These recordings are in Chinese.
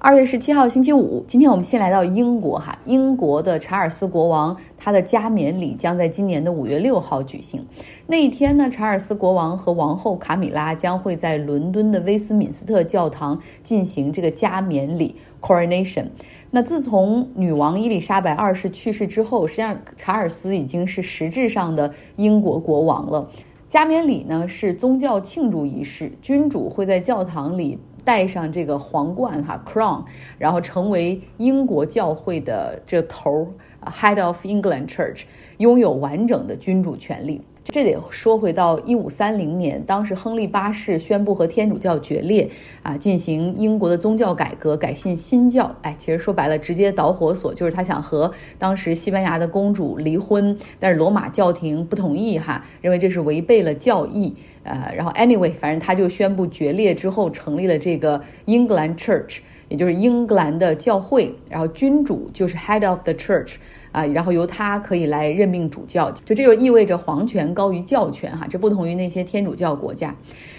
二月十七号星期五，今天我们先来到英国哈，英国的查尔斯国王他的加冕礼将在今年的五月六号举行。那一天呢，查尔斯国王和王后卡米拉将会在伦敦的威斯敏斯特教堂进行这个加冕礼 （coronation）。那自从女王伊丽莎白二世去世之后，实际上查尔斯已经是实质上的英国国王了。加冕礼呢是宗教庆祝仪式，君主会在教堂里。戴上这个皇冠哈，crown，然后成为英国教会的这头，head of England Church，拥有完整的君主权利。这得说回到一五三零年，当时亨利八世宣布和天主教决裂，啊，进行英国的宗教改革，改信新教。哎，其实说白了，直接导火索就是他想和当时西班牙的公主离婚，但是罗马教廷不同意哈，认为这是违背了教义。呃，然后 anyway，反正他就宣布决裂之后，成立了这个 England Church，也就是英格兰的教会。然后君主就是 head of the church。啊，然后由他可以来任命主教，就这就意味着皇权高于教权哈，这不同于那些天主教国家。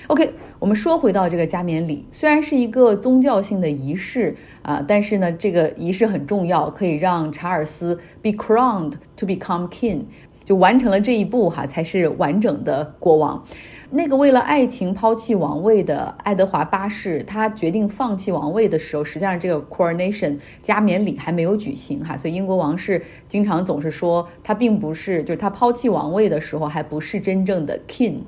OK，我们说回到这个加冕礼，虽然是一个宗教性的仪式啊，但是呢，这个仪式很重要，可以让查尔斯 be crowned to become king，就完成了这一步哈，才是完整的国王。那个为了爱情抛弃王位的爱德华八世，他决定放弃王位的时候，实际上这个 coronation 加冕礼还没有举行哈，所以英国王室经常总是说他并不是，就是他抛弃王位的时候还不是真正的 king。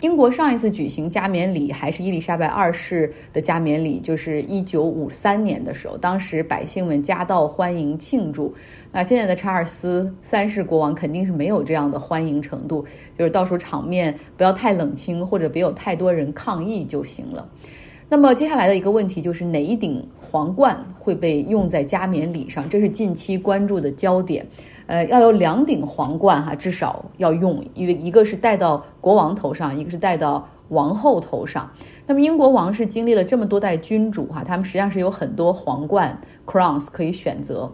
英国上一次举行加冕礼还是伊丽莎白二世的加冕礼，就是一九五三年的时候，当时百姓们夹道欢迎庆祝。那现在的查尔斯三世国王肯定是没有这样的欢迎程度，就是到时候场面不要太冷清，或者别有太多人抗议就行了。那么接下来的一个问题就是哪一顶皇冠会被用在加冕礼上？这是近期关注的焦点。呃，要有两顶皇冠哈，至少要用，因为一个是戴到国王头上，一个是戴到王后头上。那么英国王室经历了这么多代君主哈，他们实际上是有很多皇冠 crowns 可以选择。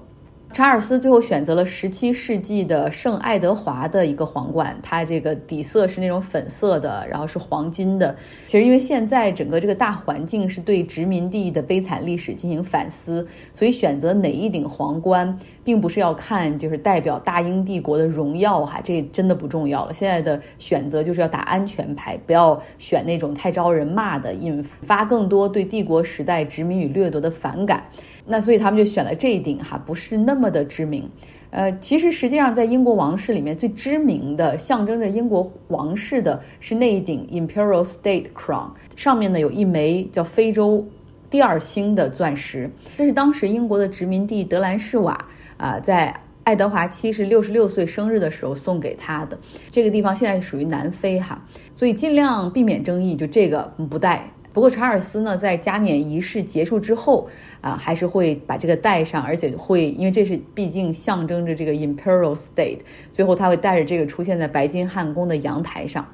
查尔斯最后选择了十七世纪的圣爱德华的一个皇冠，它这个底色是那种粉色的，然后是黄金的。其实因为现在整个这个大环境是对殖民地的悲惨历史进行反思，所以选择哪一顶皇冠，并不是要看就是代表大英帝国的荣耀哈，这真的不重要了。现在的选择就是要打安全牌，不要选那种太招人骂的，引发更多对帝国时代殖民与掠夺的反感。那所以他们就选了这一顶哈，不是那么的知名。呃，其实实际上在英国王室里面最知名的，象征着英国王室的是那一顶 Imperial State Crown，上面呢有一枚叫非洲第二星的钻石，这是当时英国的殖民地德兰士瓦啊，在爱德华七世六十六岁生日的时候送给他的。这个地方现在属于南非哈，所以尽量避免争议，就这个不带。不过查尔斯呢，在加冕仪式结束之后啊，还是会把这个带上，而且会，因为这是毕竟象征着这个 Imperial State，最后他会带着这个出现在白金汉宫的阳台上。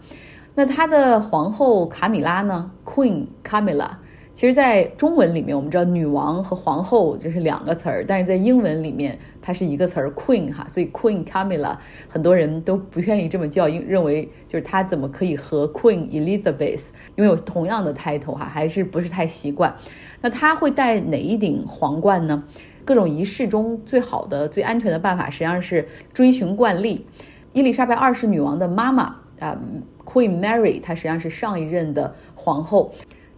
那他的皇后卡米拉呢，Queen Camilla。其实，在中文里面，我们知道女王和皇后这是两个词儿，但是在英文里面，它是一个词儿 Queen 哈，所以 Queen Camilla 很多人都不愿意这么叫，因认为就是她怎么可以和 Queen Elizabeth 拥有同样的 title 哈，还是不是太习惯。那她会戴哪一顶皇冠呢？各种仪式中最好的、最安全的办法，实际上是追寻惯例。伊丽莎白二世女王的妈妈啊，Queen Mary，她实际上是上一任的皇后。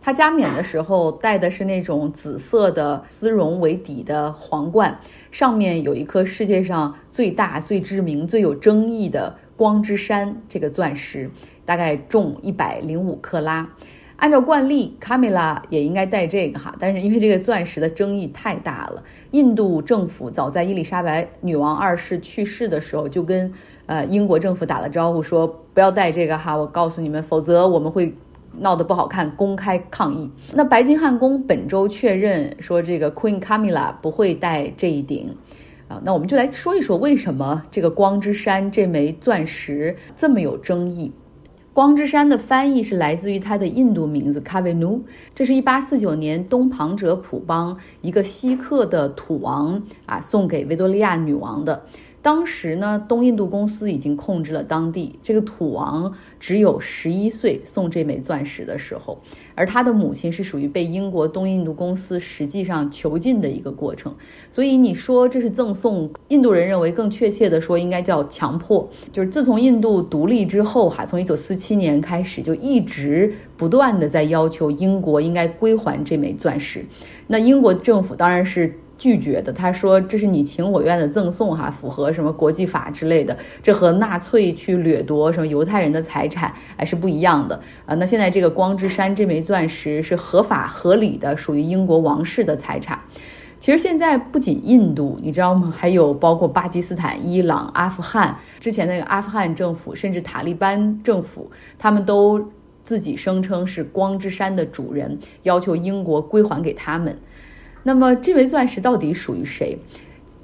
他加冕的时候戴的是那种紫色的丝绒为底的皇冠，上面有一颗世界上最大、最知名、最有争议的光之山这个钻石，大概重一百零五克拉。按照惯例，卡米拉也应该戴这个哈，但是因为这个钻石的争议太大了，印度政府早在伊丽莎白女王二世去世的时候就跟呃英国政府打了招呼，说不要戴这个哈，我告诉你们，否则我们会。闹得不好看，公开抗议。那白金汉宫本周确认说，这个 Queen Camilla 不会戴这一顶，啊，那我们就来说一说为什么这个光之山这枚钻石这么有争议。光之山的翻译是来自于它的印度名字 Kavenu，这是一八四九年东旁者普邦一个锡克的土王啊送给维多利亚女王的。当时呢，东印度公司已经控制了当地。这个土王只有十一岁，送这枚钻石的时候，而他的母亲是属于被英国东印度公司实际上囚禁的一个过程。所以你说这是赠送，印度人认为更确切的说应该叫强迫。就是自从印度独立之后，哈，从一九四七年开始就一直不断的在要求英国应该归还这枚钻石。那英国政府当然是。拒绝的，他说这是你情我愿的赠送，哈，符合什么国际法之类的，这和纳粹去掠夺什么犹太人的财产还是不一样的啊。那现在这个光之山这枚钻石是合法合理的，属于英国王室的财产。其实现在不仅印度，你知道吗？还有包括巴基斯坦、伊朗、阿富汗，之前那个阿富汗政府，甚至塔利班政府，他们都自己声称是光之山的主人，要求英国归还给他们。那么这枚钻石到底属于谁？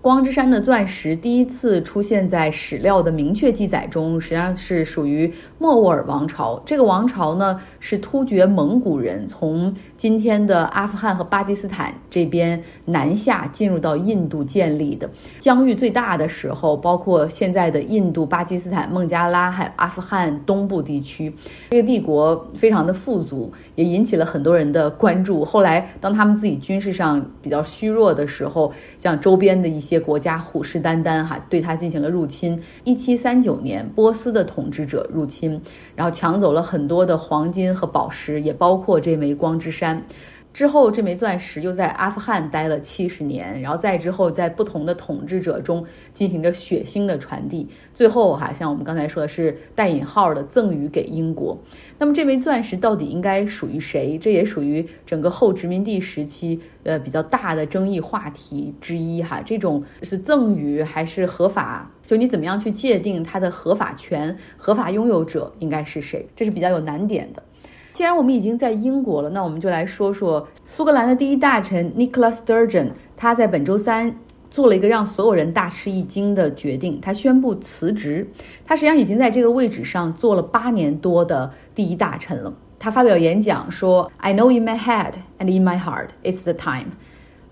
光之山的钻石第一次出现在史料的明确记载中，实际上是属于莫卧儿王朝。这个王朝呢，是突厥蒙古人从今天的阿富汗和巴基斯坦这边南下进入到印度建立的。疆域最大的时候，包括现在的印度、巴基斯坦、孟加拉还有阿富汗东部地区。这个帝国非常的富足，也引起了很多人的关注。后来，当他们自己军事上比较虚弱的时候，像周边的一些。国家虎视眈眈，哈，对它进行了入侵。一七三九年，波斯的统治者入侵，然后抢走了很多的黄金和宝石，也包括这枚光之山。之后，这枚钻石又在阿富汗待了七十年，然后再之后，在不同的统治者中进行着血腥的传递。最后，哈，像我们刚才说的是带引号的赠予给英国。那么，这枚钻石到底应该属于谁？这也属于整个后殖民地时期呃比较大的争议话题之一，哈。这种是赠予还是合法？就你怎么样去界定它的合法权、合法拥有者应该是谁？这是比较有难点的。既然我们已经在英国了，那我们就来说说苏格兰的第一大臣 Nicola Sturgeon。他在本周三做了一个让所有人大吃一惊的决定，他宣布辞职。他实际上已经在这个位置上做了八年多的第一大臣了。他发表演讲说：“I know in my head and in my heart, it's the time。”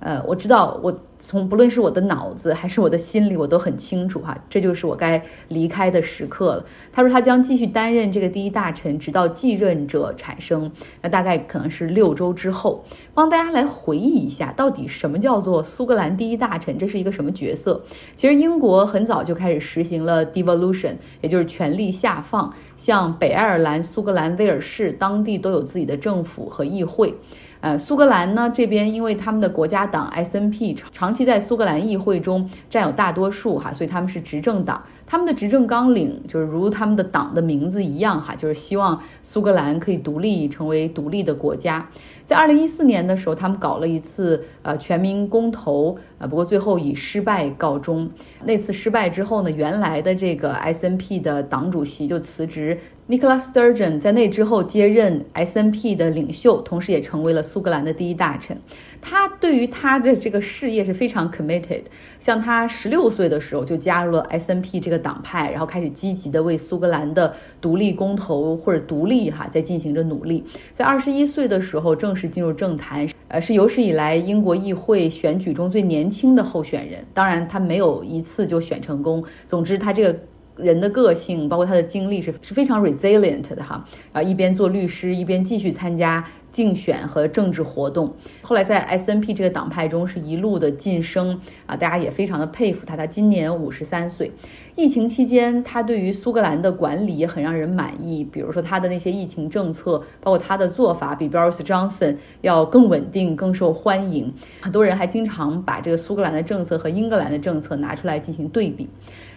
呃，我知道我。从不论是我的脑子还是我的心里，我都很清楚哈，这就是我该离开的时刻了。他说他将继续担任这个第一大臣，直到继任者产生，那大概可能是六周之后。帮大家来回忆一下，到底什么叫做苏格兰第一大臣？这是一个什么角色？其实英国很早就开始实行了 devolution，也就是权力下放，像北爱尔兰、苏格兰、威尔士当地都有自己的政府和议会。呃，苏格兰呢这边，因为他们的国家党 SNP 长期在苏格兰议会中占有大多数哈，所以他们是执政党。他们的执政纲领就是如他们的党的名字一样哈，就是希望苏格兰可以独立成为独立的国家。在二零一四年的时候，他们搞了一次呃全民公投啊，不过最后以失败告终。那次失败之后呢，原来的这个 SNP 的党主席就辞职，Nicola Sturgeon 在那之后接任 SNP 的领袖，同时也成为了苏格兰的第一大臣。他对于他的这个事业是非常 committed。像他十六岁的时候就加入了 SNP 这个党派，然后开始积极的为苏格兰的独立公投或者独立哈在进行着努力。在二十一岁的时候正式进入政坛，呃，是有史以来英国议会选举中最年轻的候选人。当然，他没有一次就选成功。总之，他这个。人的个性，包括他的经历是是非常 resilient 的哈，然后，一边做律师，一边继续参加竞选和政治活动。后来在 SNP 这个党派中是一路的晋升啊，大家也非常的佩服他。他今年五十三岁，疫情期间他对于苏格兰的管理也很让人满意，比如说他的那些疫情政策，包括他的做法比 Boris Johnson 要更稳定、更受欢迎。很多人还经常把这个苏格兰的政策和英格兰的政策拿出来进行对比。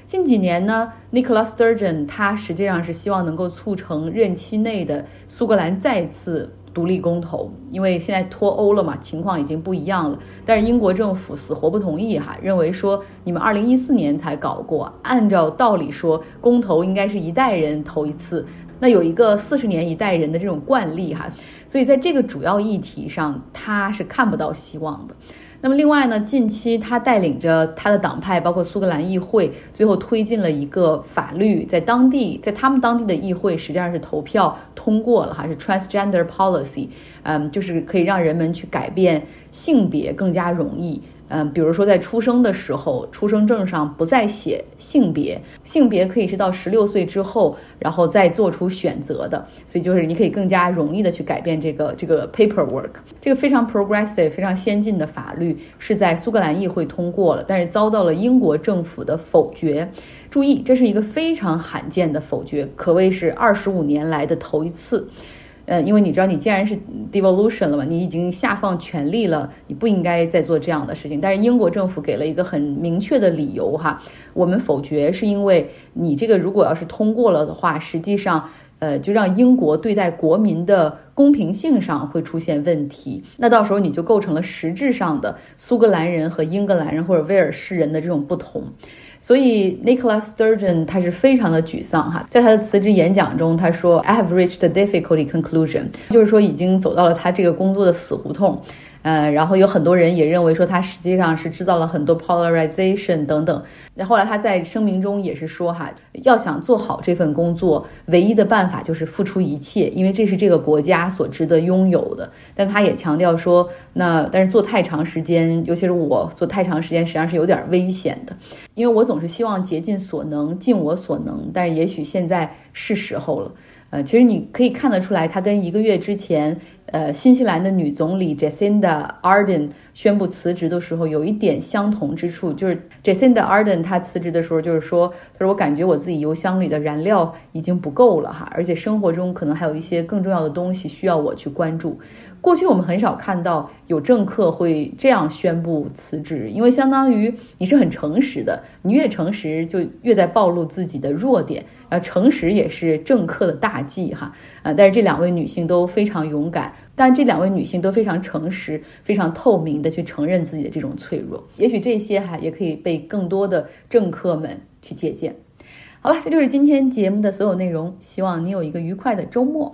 近几年呢，Nicola Sturgeon 他实际上是希望能够促成任期内的苏格兰再次独立公投，因为现在脱欧了嘛，情况已经不一样了。但是英国政府死活不同意哈，认为说你们二零一四年才搞过，按照道理说公投应该是一代人投一次，那有一个四十年一代人的这种惯例哈，所以在这个主要议题上他是看不到希望的。那么另外呢，近期他带领着他的党派，包括苏格兰议会，最后推进了一个法律，在当地，在他们当地的议会实际上是投票通过了哈，是 transgender policy，嗯，就是可以让人们去改变性别更加容易。嗯，比如说在出生的时候，出生证上不再写性别，性别可以是到十六岁之后，然后再做出选择的，所以就是你可以更加容易的去改变这个这个 paperwork，这个非常 progressive、非常先进的法律是在苏格兰议会通过了，但是遭到了英国政府的否决。注意，这是一个非常罕见的否决，可谓是二十五年来的头一次。呃，因为你知道，你既然是 devolution 了嘛，你已经下放权力了，你不应该再做这样的事情。但是英国政府给了一个很明确的理由哈，我们否决是因为你这个如果要是通过了的话，实际上呃就让英国对待国民的公平性上会出现问题，那到时候你就构成了实质上的苏格兰人和英格兰人或者威尔士人的这种不同。所以 Nicola Sturgeon 他是非常的沮丧哈，在他的辞职演讲中，他说 I have reached a difficult conclusion，就是说已经走到了他这个工作的死胡同。呃，然后有很多人也认为说他实际上是制造了很多 polarization 等等。那后来他在声明中也是说哈，要想做好这份工作，唯一的办法就是付出一切，因为这是这个国家所值得拥有的。但他也强调说，那但是做太长时间，尤其是我做太长时间，实际上是有点危险的，因为我总是希望竭尽所能，尽我所能，但是也许现在是时候了。呃，其实你可以看得出来，他跟一个月之前，呃，新西兰的女总理 Jacinda Ardern 宣布辞职的时候有一点相同之处，就是 Jacinda Ardern 她辞职的时候就是说，她说我感觉我自己油箱里的燃料已经不够了哈，而且生活中可能还有一些更重要的东西需要我去关注。过去我们很少看到有政客会这样宣布辞职，因为相当于你是很诚实的，你越诚实就越在暴露自己的弱点，呃，诚实也是政客的大忌哈，呃，但是这两位女性都非常勇敢，但这两位女性都非常诚实、非常透明的去承认自己的这种脆弱，也许这些哈也可以被更多的政客们去借鉴。好了，这就是今天节目的所有内容，希望你有一个愉快的周末。